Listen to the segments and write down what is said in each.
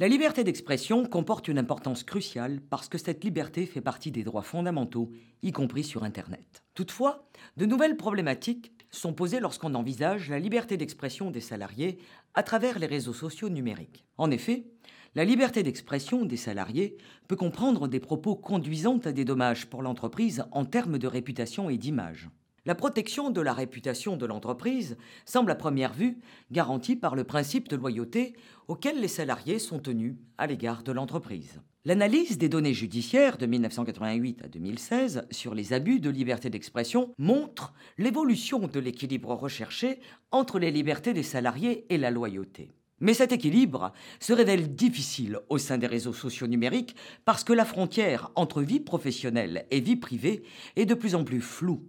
La liberté d'expression comporte une importance cruciale parce que cette liberté fait partie des droits fondamentaux, y compris sur Internet. Toutefois, de nouvelles problématiques sont posées lorsqu'on envisage la liberté d'expression des salariés à travers les réseaux sociaux numériques. En effet, la liberté d'expression des salariés peut comprendre des propos conduisant à des dommages pour l'entreprise en termes de réputation et d'image. La protection de la réputation de l'entreprise semble à première vue garantie par le principe de loyauté auquel les salariés sont tenus à l'égard de l'entreprise. L'analyse des données judiciaires de 1988 à 2016 sur les abus de liberté d'expression montre l'évolution de l'équilibre recherché entre les libertés des salariés et la loyauté. Mais cet équilibre se révèle difficile au sein des réseaux sociaux numériques parce que la frontière entre vie professionnelle et vie privée est de plus en plus floue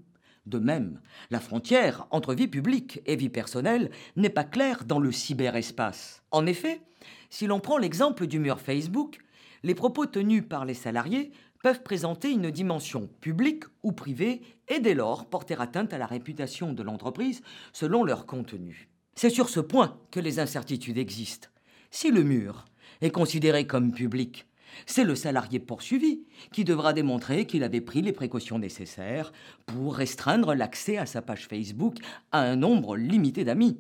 de même, la frontière entre vie publique et vie personnelle n'est pas claire dans le cyberespace. En effet, si l'on prend l'exemple du mur Facebook, les propos tenus par les salariés peuvent présenter une dimension publique ou privée et dès lors porter atteinte à la réputation de l'entreprise selon leur contenu. C'est sur ce point que les incertitudes existent. Si le mur est considéré comme public, c'est le salarié poursuivi qui devra démontrer qu'il avait pris les précautions nécessaires pour restreindre l'accès à sa page Facebook à un nombre limité d'amis.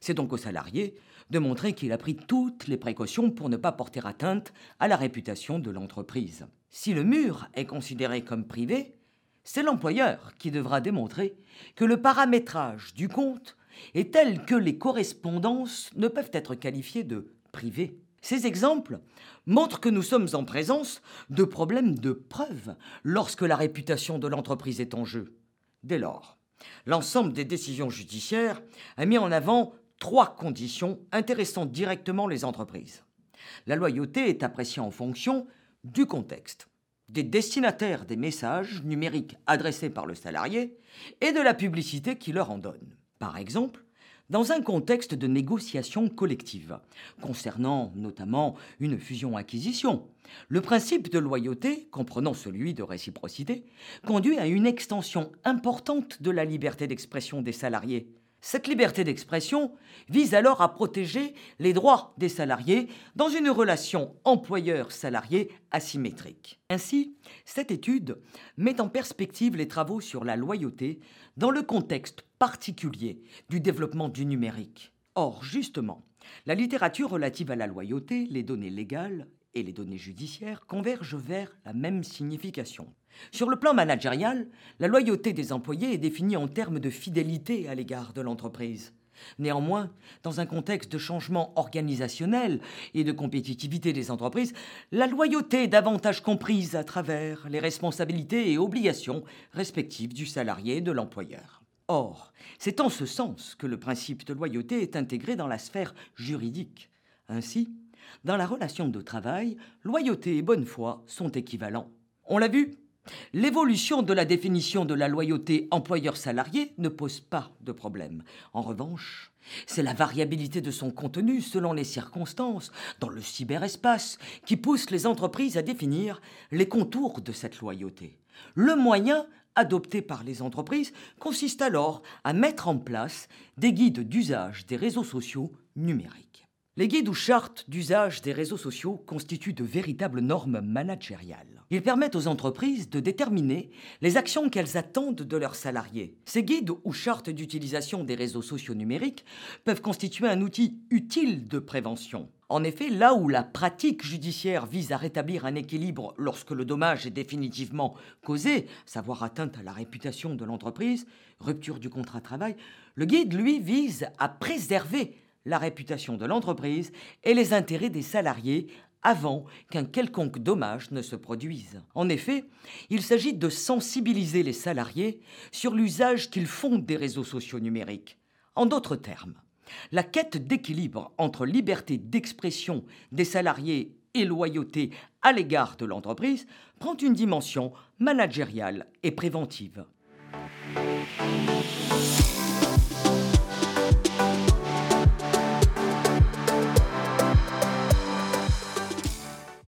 C'est donc au salarié de montrer qu'il a pris toutes les précautions pour ne pas porter atteinte à la réputation de l'entreprise. Si le mur est considéré comme privé, c'est l'employeur qui devra démontrer que le paramétrage du compte est tel que les correspondances ne peuvent être qualifiées de privées. Ces exemples montrent que nous sommes en présence de problèmes de preuve lorsque la réputation de l'entreprise est en jeu. Dès lors, l'ensemble des décisions judiciaires a mis en avant trois conditions intéressant directement les entreprises. La loyauté est appréciée en fonction du contexte, des destinataires des messages numériques adressés par le salarié et de la publicité qui leur en donne. Par exemple, dans un contexte de négociation collective, concernant notamment une fusion-acquisition. Le principe de loyauté, comprenant celui de réciprocité, conduit à une extension importante de la liberté d'expression des salariés. Cette liberté d'expression vise alors à protéger les droits des salariés dans une relation employeur-salarié asymétrique. Ainsi, cette étude met en perspective les travaux sur la loyauté dans le contexte particulier du développement du numérique. Or, justement, la littérature relative à la loyauté, les données légales et les données judiciaires convergent vers la même signification. Sur le plan managérial, la loyauté des employés est définie en termes de fidélité à l'égard de l'entreprise. Néanmoins, dans un contexte de changement organisationnel et de compétitivité des entreprises, la loyauté est davantage comprise à travers les responsabilités et obligations respectives du salarié et de l'employeur. Or, c'est en ce sens que le principe de loyauté est intégré dans la sphère juridique. Ainsi, dans la relation de travail, loyauté et bonne foi sont équivalents. On l'a vu, L'évolution de la définition de la loyauté employeur-salarié ne pose pas de problème. En revanche, c'est la variabilité de son contenu selon les circonstances dans le cyberespace qui pousse les entreprises à définir les contours de cette loyauté. Le moyen adopté par les entreprises consiste alors à mettre en place des guides d'usage des réseaux sociaux numériques. Les guides ou chartes d'usage des réseaux sociaux constituent de véritables normes managériales. Ils permettent aux entreprises de déterminer les actions qu'elles attendent de leurs salariés. Ces guides ou chartes d'utilisation des réseaux sociaux numériques peuvent constituer un outil utile de prévention. En effet, là où la pratique judiciaire vise à rétablir un équilibre lorsque le dommage est définitivement causé, savoir atteinte à la réputation de l'entreprise, rupture du contrat de travail, le guide, lui, vise à préserver la réputation de l'entreprise et les intérêts des salariés avant qu'un quelconque dommage ne se produise. En effet, il s'agit de sensibiliser les salariés sur l'usage qu'ils font des réseaux sociaux numériques. En d'autres termes, la quête d'équilibre entre liberté d'expression des salariés et loyauté à l'égard de l'entreprise prend une dimension managériale et préventive.